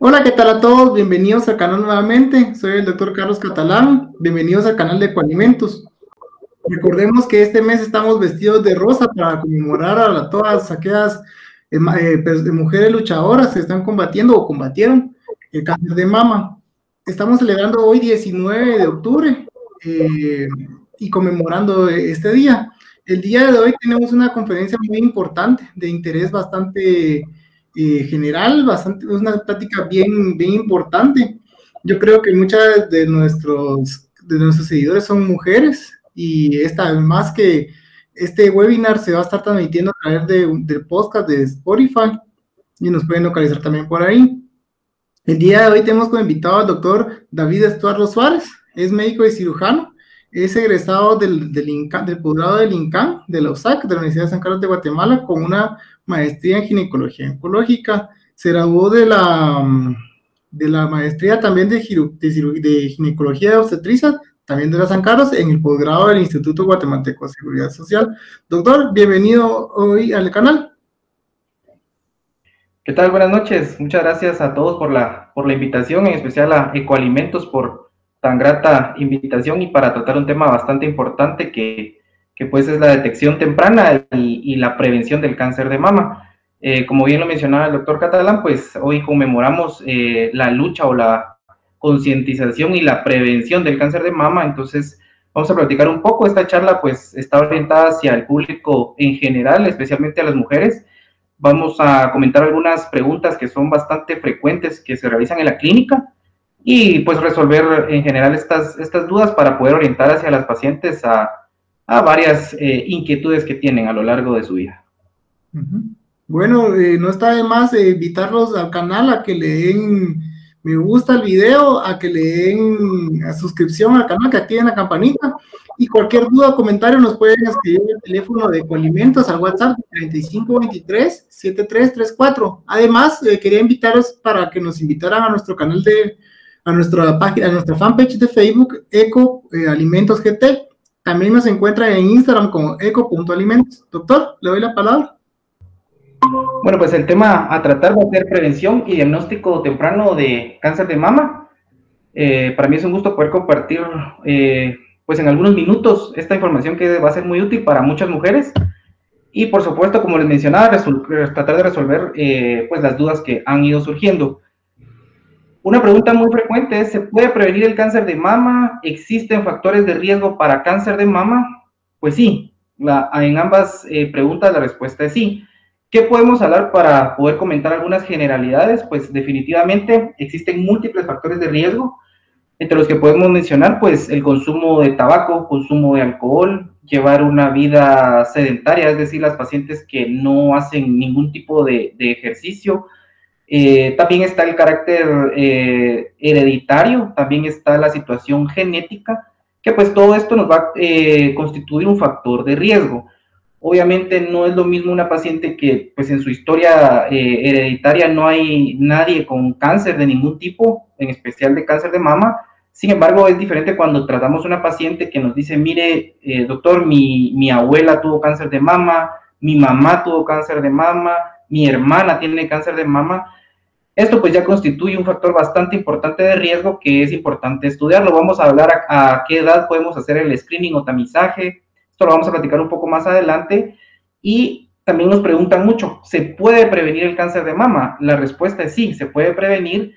Hola, ¿qué tal a todos? Bienvenidos al canal nuevamente. Soy el doctor Carlos Catalán. Bienvenidos al canal de Ecoalimentos. Recordemos que este mes estamos vestidos de rosa para conmemorar a todas aquellas eh, eh, pues, mujeres luchadoras que están combatiendo o combatieron el cáncer de mama. Estamos celebrando hoy 19 de octubre eh, y conmemorando este día. El día de hoy tenemos una conferencia muy importante, de interés bastante general, bastante, una plática bien, bien importante. Yo creo que muchas de nuestros, de nuestros seguidores son mujeres y esta más que este webinar se va a estar transmitiendo a través de, del podcast de Spotify y nos pueden localizar también por ahí. El día de hoy tenemos como invitado al doctor David Estuardo Suárez, es médico y cirujano, es egresado del, del, INCAN, del posgrado del INCAN, de la USAC, de la Universidad de San Carlos de Guatemala, con una maestría en ginecología oncológica. Se graduó de la, de la maestría también de ginecología de obstetricia también de la San Carlos, en el posgrado del Instituto Guatemalteco de Seguridad Social. Doctor, bienvenido hoy al canal. ¿Qué tal? Buenas noches. Muchas gracias a todos por la, por la invitación, en especial a Ecoalimentos por tan grata invitación y para tratar un tema bastante importante que, que pues es la detección temprana y, la prevención del cáncer de mama. Eh, como bien lo mencionaba el doctor Catalán, pues hoy conmemoramos eh, la lucha o la concientización y la prevención del cáncer de mama. Entonces, vamos a platicar un poco. Esta charla pues está orientada hacia el público en general, especialmente a las mujeres. Vamos a comentar algunas preguntas que son bastante frecuentes que se realizan en la clínica y pues resolver en general estas, estas dudas para poder orientar hacia las pacientes a, a varias eh, inquietudes que tienen a lo largo de su vida. Bueno, eh, no está de más invitarlos al canal a que le den me gusta el video, a que le den a suscripción al canal, que activen la campanita. Y cualquier duda o comentario nos pueden escribir el teléfono de Coalimentos al WhatsApp 3523-7334. Además, eh, quería invitaros para que nos invitaran a nuestro canal de, a nuestra página, a nuestra fanpage de Facebook, Eco eh, Alimentos GT. También nos encuentra en Instagram como eco.alimentos. Doctor, le doy la palabra. Bueno, pues el tema a tratar va a ser prevención y diagnóstico temprano de cáncer de mama. Eh, para mí es un gusto poder compartir, eh, pues en algunos minutos, esta información que va a ser muy útil para muchas mujeres. Y por supuesto, como les mencionaba, tratar de resolver eh, pues las dudas que han ido surgiendo. Una pregunta muy frecuente es, ¿se puede prevenir el cáncer de mama? ¿Existen factores de riesgo para cáncer de mama? Pues sí, en ambas preguntas la respuesta es sí. ¿Qué podemos hablar para poder comentar algunas generalidades? Pues definitivamente existen múltiples factores de riesgo, entre los que podemos mencionar, pues el consumo de tabaco, consumo de alcohol, llevar una vida sedentaria, es decir, las pacientes que no hacen ningún tipo de, ejercicio. Eh, también está el carácter eh, hereditario, también está la situación genética, que pues todo esto nos va a eh, constituir un factor de riesgo. Obviamente no es lo mismo una paciente que pues en su historia hereditaria no hay nadie con cáncer de ningún tipo, en especial de cáncer de mama. Sin embargo, es diferente cuando tratamos una paciente que nos dice, mire, doctor, mi, mi abuela tuvo cáncer de mama, mi mamá tuvo cáncer de mama, mi hermana tiene cáncer de mama. Esto pues ya constituye un factor bastante importante de riesgo que es importante estudiarlo. Vamos a hablar a, qué edad podemos hacer el screening o tamizaje, esto lo vamos a platicar un poco más adelante. Y también nos preguntan mucho, ¿se puede prevenir el cáncer de mama? La respuesta es sí, se puede prevenir.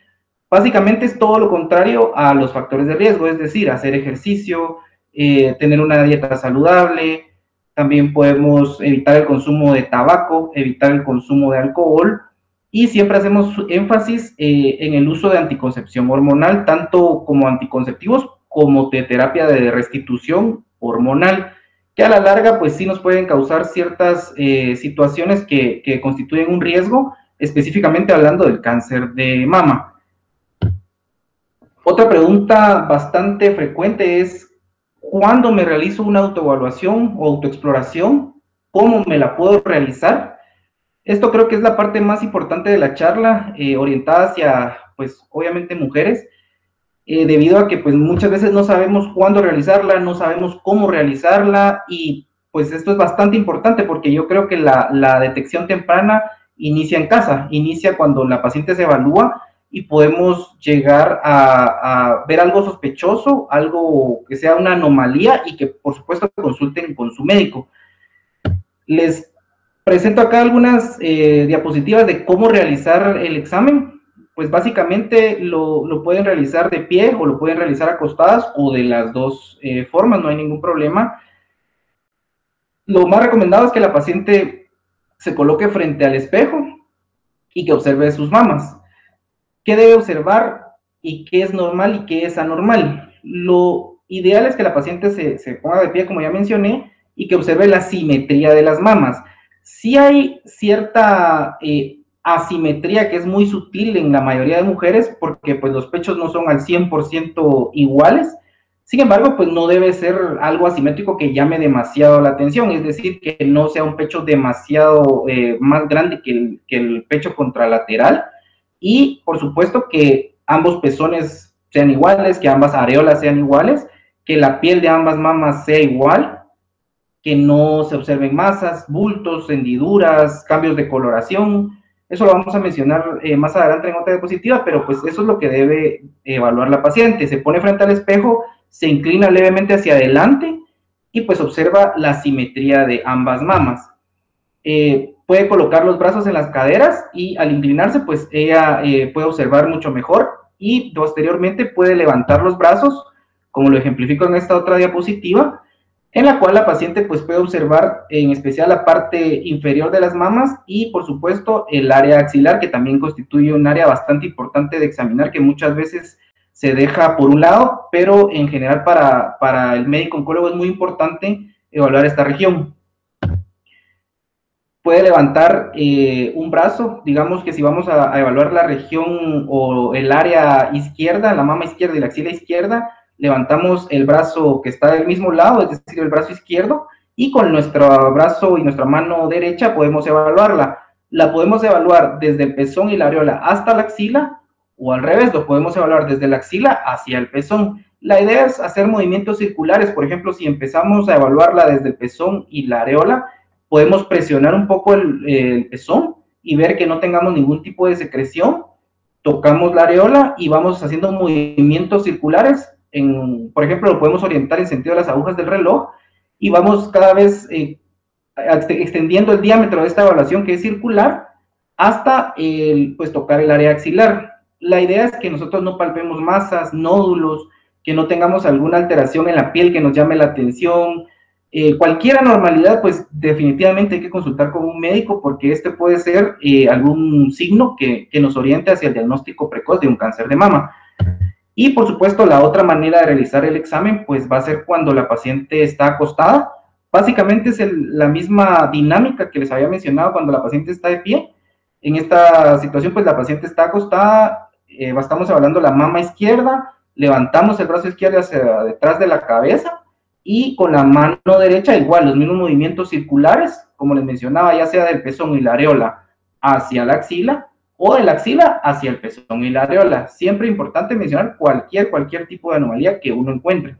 Básicamente es todo lo contrario a los factores de riesgo, es decir, hacer ejercicio, eh, tener una dieta saludable, también podemos evitar el consumo de tabaco, evitar el consumo de alcohol y siempre hacemos énfasis eh, en el uso de anticoncepción hormonal, tanto como anticonceptivos como de terapia de restitución hormonal que a la larga pues sí nos pueden causar ciertas eh, situaciones que, que, constituyen un riesgo, específicamente hablando del cáncer de mama. Otra pregunta bastante frecuente es, ¿cuándo me realizo una autoevaluación o autoexploración? ¿Cómo me la puedo realizar? Esto creo que es la parte más importante de la charla, eh, orientada hacia, pues, obviamente mujeres, eh, debido a que pues muchas veces no sabemos cuándo realizarla, no sabemos cómo realizarla y pues esto es bastante importante porque yo creo que la, la detección temprana inicia en casa, inicia cuando la paciente se evalúa y podemos llegar a, ver algo sospechoso, algo que sea una anomalía y que por supuesto consulten con su médico. Les presento acá algunas eh, diapositivas de cómo realizar el examen. Pues básicamente lo, pueden realizar de pie o lo pueden realizar acostadas o de las dos eh, formas, no hay ningún problema. Lo más recomendado es que la paciente se coloque frente al espejo y que observe sus mamas qué debe observar y qué es normal y qué es anormal. Lo ideal es que la paciente se, ponga de pie, como ya mencioné, y que observe la simetría de las mamas. Si hay cierta eh, asimetría que es muy sutil en la mayoría de mujeres, porque pues los pechos no son al 100% iguales, sin embargo, pues no debe ser algo asimétrico que llame demasiado la atención, es decir, que no sea un pecho demasiado eh, más grande que el, que el pecho contralateral, y por supuesto que ambos pezones sean iguales, que ambas areolas sean iguales, que la piel de ambas mamas sea igual, que no se observen masas, bultos, hendiduras, cambios de coloración. Eso lo vamos a mencionar eh, más adelante en otra diapositiva, pero pues eso es lo que debe evaluar la paciente. Se pone frente al espejo, se inclina levemente hacia adelante y pues observa la simetría de ambas mamas. Eh, puede colocar los brazos en las caderas y al inclinarse, pues ella eh, puede observar mucho mejor y posteriormente puede levantar los brazos, como lo ejemplifico en esta otra diapositiva, en la cual la paciente pues puede observar en especial la parte inferior de las mamas y por supuesto el área axilar, que también constituye un área bastante importante de examinar que muchas veces se deja por un lado, pero en general para, para el médico oncólogo es muy importante evaluar esta región puede levantar eh, un brazo, digamos que si vamos a, evaluar la región o el área izquierda, la mama izquierda y la axila izquierda, levantamos el brazo que está del mismo lado, es decir, el brazo izquierdo, y con nuestro brazo y nuestra mano derecha podemos evaluarla. La podemos evaluar desde el pezón y la areola hasta la axila, o al revés, lo podemos evaluar desde la axila hacia el pezón. La idea es hacer movimientos circulares, por ejemplo, si empezamos a evaluarla desde el pezón y la areola, podemos presionar un poco el, pezón y ver que no tengamos ningún tipo de secreción. Tocamos la areola y vamos haciendo movimientos circulares. En, por ejemplo, lo podemos orientar en sentido de las agujas del reloj y vamos cada vez eh, extendiendo el diámetro de esta evaluación que es circular hasta el, pues, tocar el área axilar. La idea es que nosotros no palpemos masas, nódulos, que no tengamos alguna alteración en la piel que nos llame la atención, eh, cualquier anormalidad, pues definitivamente hay que consultar con un médico porque este puede ser eh, algún signo que, nos oriente hacia el diagnóstico precoz de un cáncer de mama. Y por supuesto, la otra manera de realizar el examen, pues va a ser cuando la paciente está acostada. Básicamente es la misma dinámica que les había mencionado cuando la paciente está de pie. En esta situación, pues la paciente está acostada, eh, estamos evaluando la mama izquierda, levantamos el brazo izquierdo hacia detrás de la cabeza y con la mano derecha igual, los mismos movimientos circulares, como les mencionaba, ya sea del pezón y la areola hacia la axila o de la axila hacia el pezón y la areola. Siempre importante mencionar cualquier, cualquier tipo de anomalía que uno encuentre.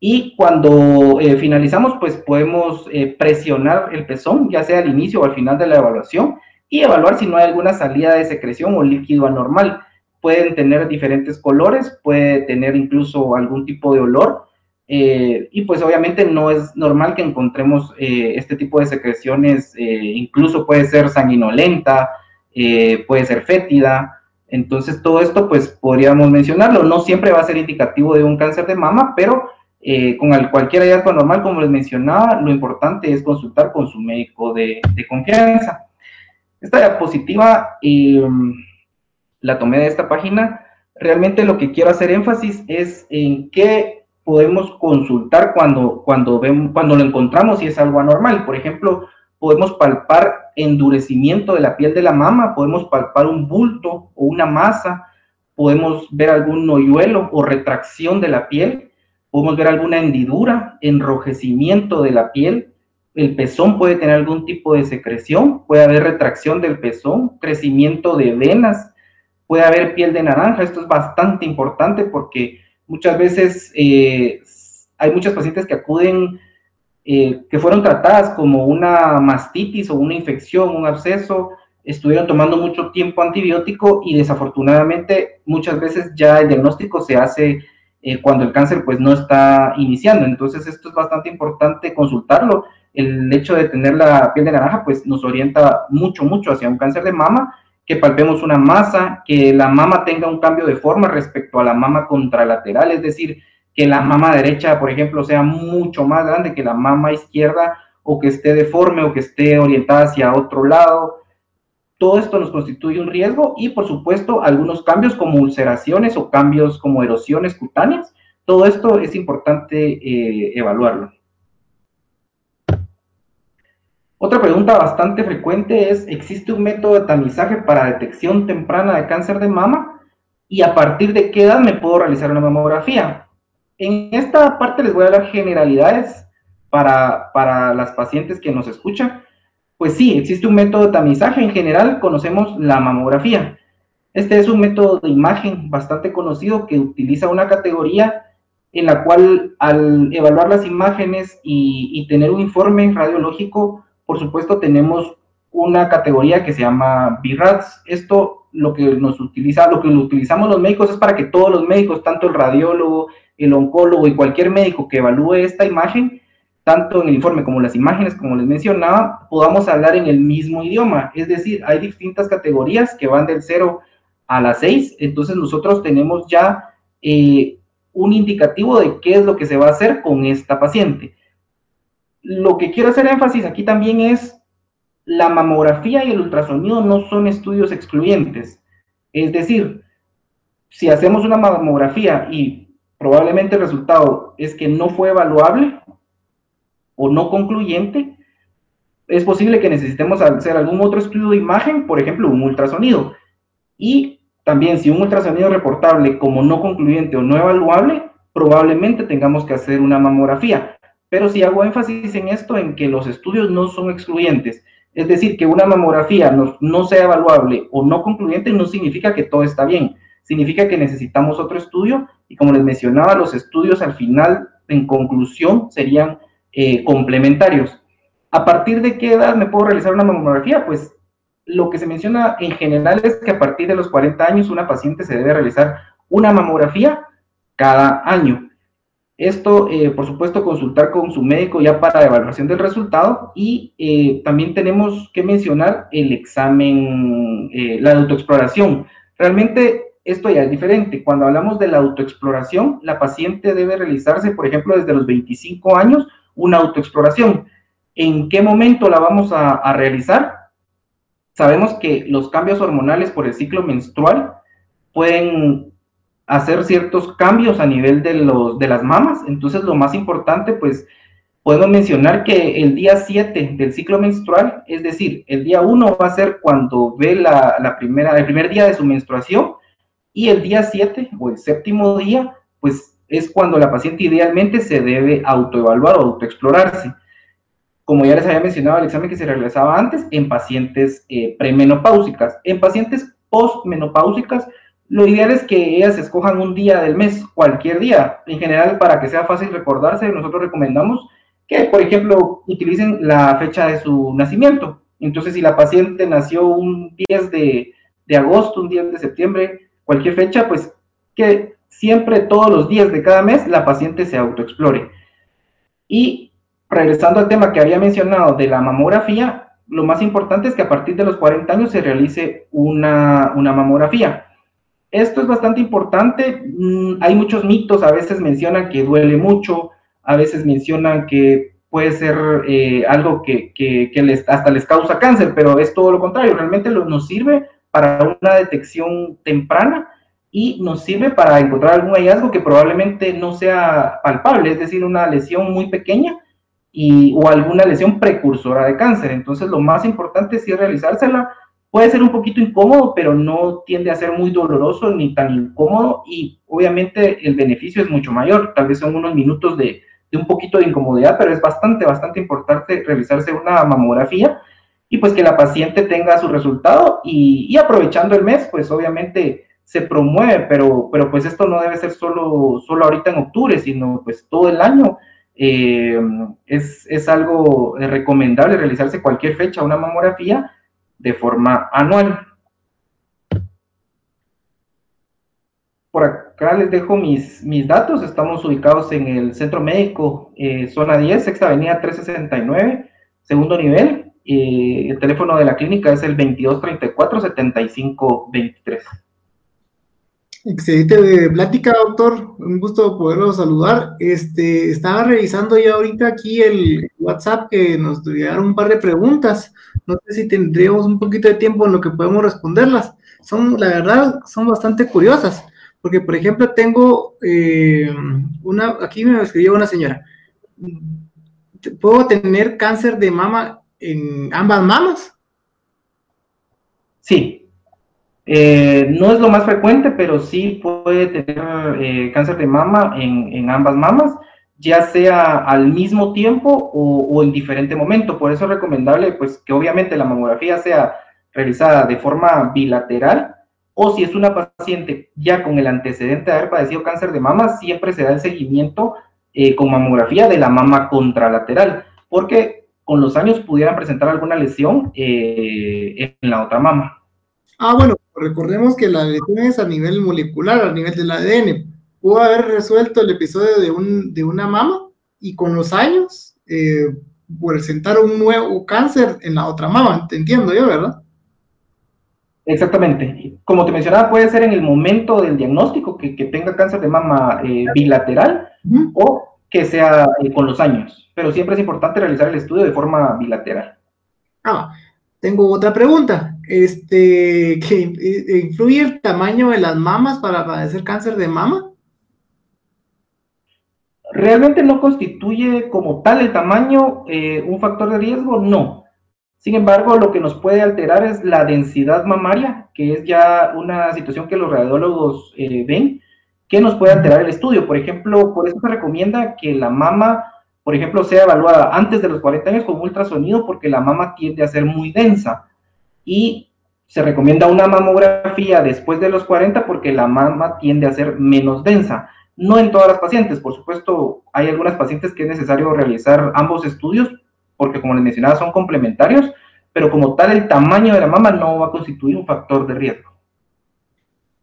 Y cuando eh, finalizamos, pues podemos eh, presionar el pezón, ya sea al inicio o al final de la evaluación, y evaluar si no hay alguna salida de secreción o líquido anormal. Pueden tener diferentes colores, puede tener incluso algún tipo de olor, eh, y pues obviamente no es normal que encontremos eh, este tipo de secreciones, eh, incluso puede ser sanguinolenta, puede ser fétida. Entonces todo esto pues podríamos mencionarlo. No siempre va a ser indicativo de un cáncer de mama, pero con cualquier hallazgo normal, como les mencionaba, lo importante es consultar con su médico de, de confianza. Esta diapositiva la tomé de esta página. Realmente lo que quiero hacer énfasis es en qué podemos consultar cuando, cuando, vemos, cuando lo encontramos y es algo anormal. Por ejemplo, podemos palpar endurecimiento de la piel de la mama, podemos palpar un bulto o una masa, podemos ver algún hoyuelo o retracción de la piel, podemos ver alguna hendidura, enrojecimiento de la piel, el pezón puede tener algún tipo de secreción, puede haber retracción del pezón, crecimiento de venas, puede haber piel de naranja. Esto es bastante importante porque muchas veces eh, hay muchas pacientes que acuden, eh, que fueron tratadas como una mastitis o una infección, un absceso, estuvieron tomando mucho tiempo antibiótico y desafortunadamente muchas veces ya el diagnóstico se hace eh, cuando el cáncer pues no está iniciando. Entonces esto es bastante importante consultarlo. El hecho de tener la piel de naranja pues nos orienta mucho, mucho hacia un cáncer de mama que palpemos una masa, que la mama tenga un cambio de forma respecto a la mama contralateral, es decir, que la mama derecha, por ejemplo, sea mucho más grande que la mama izquierda o que esté deforme o que esté orientada hacia otro lado. Todo esto nos constituye un riesgo y, por supuesto, algunos cambios como ulceraciones o cambios como erosiones cutáneas. Todo esto es importante eh, evaluarlo. Otra pregunta bastante frecuente es, ¿existe un método de tamizaje para detección temprana de cáncer de mama? ¿Y a partir de qué edad me puedo realizar una mamografía? En esta parte les voy a dar generalidades para, para las pacientes que nos escuchan. Pues sí, existe un método de tamizaje. En general conocemos la mamografía. Este es un método de imagen bastante conocido que utiliza una categoría en la cual al evaluar las imágenes y, y tener un informe radiológico por supuesto, tenemos una categoría que se llama BIRATS. Esto lo que nos utiliza, lo que utilizamos los médicos es para que todos los médicos, tanto el radiólogo, el oncólogo y cualquier médico que evalúe esta imagen, tanto en el informe como las imágenes, como les mencionaba, podamos hablar en el mismo idioma. Es decir, hay distintas categorías que van del 0 a la 6, entonces nosotros tenemos ya eh, un indicativo de qué es lo que se va a hacer con esta paciente lo que quiero hacer énfasis aquí también es la mamografía y el ultrasonido no son estudios excluyentes. Es decir, si hacemos una mamografía y probablemente el resultado es que no fue evaluable o no concluyente, es posible que necesitemos hacer algún otro estudio de imagen, por ejemplo, un ultrasonido. Y también si un ultrasonido reportable como no concluyente o no evaluable, probablemente tengamos que hacer una mamografía. Pero sí hago énfasis en esto, en que los estudios no son excluyentes. Es decir, que una mamografía no, sea evaluable o no concluyente no significa que todo está bien. Significa que necesitamos otro estudio y como les mencionaba, los estudios al final, en conclusión, serían eh, complementarios. ¿A partir de qué edad me puedo realizar una mamografía? Pues lo que se menciona en general es que a partir de los 40 años una paciente se debe realizar una mamografía cada año. Esto, eh, por supuesto, consultar con su médico ya para evaluación del resultado y eh, también tenemos que mencionar el examen, eh, la autoexploración. Realmente esto ya es diferente. Cuando hablamos de la autoexploración, la paciente debe realizarse, por ejemplo, desde los 25 años, una autoexploración. ¿En qué momento la vamos a realizar? Sabemos que los cambios hormonales por el ciclo menstrual pueden hacer ciertos cambios a nivel de, los, de las mamas. Entonces, lo más importante, pues, podemos mencionar que el día 7 del ciclo menstrual, es decir, el día 1 va a ser cuando ve la, la, primera, el primer día de su menstruación, y el día 7 o el séptimo día, pues es cuando la paciente idealmente se debe autoevaluar o autoexplorarse. Como ya les había mencionado el examen que se realizaba antes, en pacientes eh, premenopáusicas. En pacientes postmenopáusicas, lo ideal es que ellas escojan un día del mes, cualquier día. En general, para que sea fácil recordarse, nosotros recomendamos que, por ejemplo, utilicen la fecha de su nacimiento. Entonces, si la paciente nació un 10 de, agosto, un 10 de septiembre, cualquier fecha, pues que siempre todos los días de cada mes la paciente se autoexplore. Y regresando al tema que había mencionado de la mamografía, lo más importante es que a partir de los 40 años se realice una, una mamografía. Esto es bastante importante. Mm, hay muchos mitos, a veces mencionan que duele mucho, a veces mencionan que puede ser eh, algo que, les, hasta les causa cáncer, pero es todo lo contrario. Realmente nos sirve para una detección temprana y nos sirve para encontrar algún hallazgo que probablemente no sea palpable, es decir, una lesión muy pequeña y, o alguna lesión precursora de cáncer. Entonces, lo más importante es realizársela Puede ser un poquito incómodo, pero no tiende a ser muy doloroso ni tan incómodo y obviamente el beneficio es mucho mayor. Tal vez son unos minutos de, un poquito de incomodidad, pero es bastante, bastante importante realizarse una mamografía. y pues que la paciente tenga su resultado y, aprovechando el mes, pues obviamente se promueve, pero, pero pues esto no debe ser solo, solo ahorita en octubre, sino pues todo el año. Eh, es, es, algo recomendable realizarse cualquier fecha una mamografía de forma anual. Por acá les dejo mis, mis datos. Estamos ubicados en el Centro Médico, eh, zona 10, Sexta Avenida 369, segundo nivel. y el teléfono de la clínica es el 2234-7523. Excelente plática, doctor. Un gusto poderlo saludar. Este, estaba revisando ya ahorita aquí el WhatsApp que nos llegaron un par de preguntas. No sé si tendríamos un poquito de tiempo en lo que podemos responderlas. Son, la verdad, son bastante curiosas. Porque, por ejemplo, tengo eh, una, aquí me escribió una señora, ¿puedo tener cáncer de mama en ambas mamas? Sí. Eh, no es lo más frecuente, pero sí puede tener eh, cáncer de mama en, ambas mamas, ya sea al mismo tiempo o, o, en diferente momento. Por eso es recomendable, pues, que obviamente la mamografía sea realizada de forma bilateral o si es una paciente ya con el antecedente de haber padecido cáncer de mama, siempre se da el seguimiento eh, con mamografía de la mama contralateral, porque con los años pudieran presentar alguna lesión eh, en la otra mama. Ah, bueno, recordemos que la lesión es a nivel molecular, a nivel del ADN. Pudo haber resuelto el episodio de, un, de una mama y con los años eh, presentar un nuevo cáncer en la otra mama, te entiendo yo, ¿verdad? Exactamente. Como te mencionaba, puede ser en el momento del diagnóstico que, tenga cáncer de mama eh, bilateral o que sea eh, con los años, pero siempre es importante realizar el estudio de forma bilateral. Ah, tengo otra pregunta. Este, ¿que eh, influye el tamaño de las mamas para padecer cáncer de mama? Realmente no constituye como tal el tamaño un factor de riesgo, no. Sin embargo, lo que nos puede alterar es la densidad mamaria, que es ya una situación que los radiólogos eh, ven, que nos puede alterar el estudio. Por ejemplo, por eso se recomienda que la mama, por ejemplo, sea evaluada antes de los 40 años con ultrasonido, porque la mama tiende a ser muy densa. Y se recomienda una mamografía después de los 40 porque la mama tiende a ser menos densa. No en todas las pacientes, por supuesto, hay algunas pacientes que es necesario realizar ambos estudios porque como les mencionaba son complementarios, pero como tal el tamaño de la mama no va a constituir un factor de riesgo.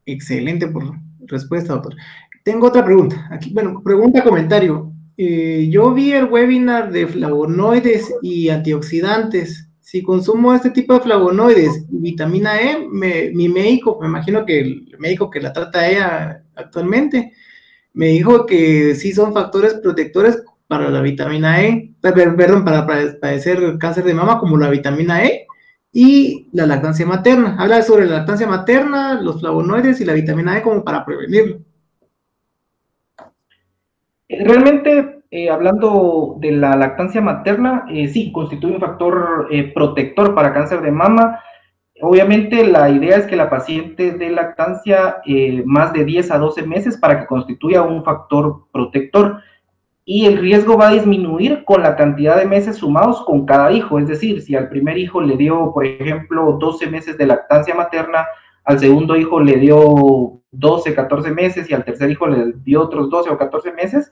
Excelente por respuesta, doctor. Tengo otra pregunta. Aquí, bueno, pregunta, comentario. Eh, yo vi el webinar de flavonoides y antioxidantes. Si consumo este tipo de flavonoides y vitamina E, mi médico, me imagino que el médico que la trata ella actualmente, me dijo que sí son factores protectores para la vitamina E, perdón, para padecer cáncer de mama como la vitamina E y la lactancia materna. Habla sobre la lactancia materna, los flavonoides y la vitamina E como para prevenirlo. Realmente, eh, hablando de la lactancia materna, eh, sí, constituye un factor eh, protector para cáncer de mama. Obviamente la idea es que la paciente dé lactancia más de 10 a 12 meses para que constituya un factor protector y el riesgo va a disminuir con la cantidad de meses sumados con cada hijo. Es decir, si al primer hijo le dio, por ejemplo, 12 meses de lactancia materna, al segundo hijo le dio 12, 14 meses y al tercer hijo le dio otros 12 o 14 meses,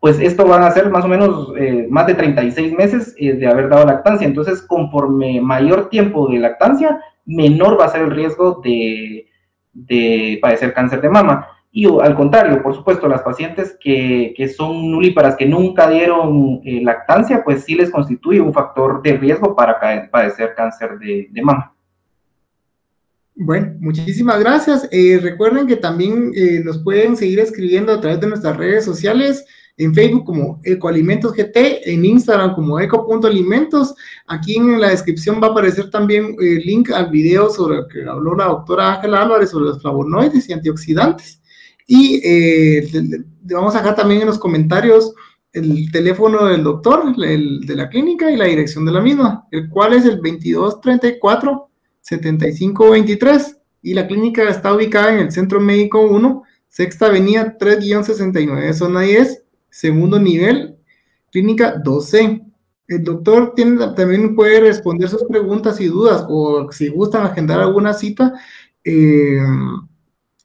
pues esto van a ser más o menos eh, más de 36 meses eh, de haber dado lactancia. Entonces, conforme mayor tiempo de lactancia, menor va a ser el riesgo de, de padecer cáncer de mama. Y al contrario, por supuesto, las pacientes que, son nulíparas, que nunca dieron eh, lactancia, pues sí les constituye un factor de riesgo para padecer cáncer de, mama. Bueno, muchísimas gracias. Recuerden que también nos pueden seguir escribiendo a través de nuestras redes sociales, en Facebook como Ecoalimentos GT, en Instagram como eco.alimentos. Aquí en la descripción va a aparecer también el link al video sobre el que habló la doctora Ángela Álvarez sobre los flavonoides y antioxidantes. Y eh, vamos a dejar también en los comentarios el teléfono del doctor, el de la clínica y la dirección de la misma, el cual es el 2234-7523. Y la clínica está ubicada en el Centro Médico 1, Sexta Avenida 3-69, zona 10, segundo nivel, clínica 12. El doctor tiene, también puede responder sus preguntas y dudas o si gustan agendar alguna cita eh,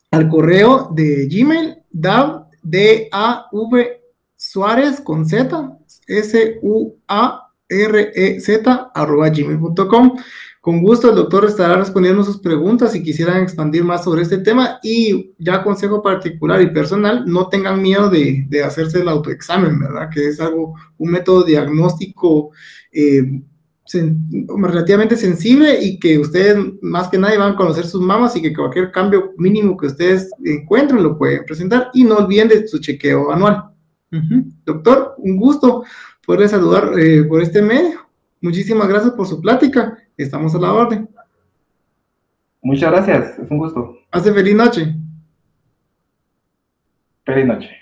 al correo de Gmail, dav, d a v Suárez con Z, S U A R E Z arroba gmail.com. Con gusto el doctor estará respondiendo sus preguntas si quisieran expandir más sobre este tema y ya consejo particular y personal, no tengan miedo de, hacerse el autoexamen, ¿verdad? Que es algo, un método diagnóstico eh, relativamente sensible y que ustedes más que nadie van a conocer sus mamas y que cualquier cambio mínimo que ustedes encuentren lo pueden presentar y no olviden de su chequeo anual. Doctor, un gusto poder saludar eh, por este medio. Muchísimas gracias por su plática. Estamos a la orden. Muchas gracias, es un gusto. Hace feliz noche. Feliz noche.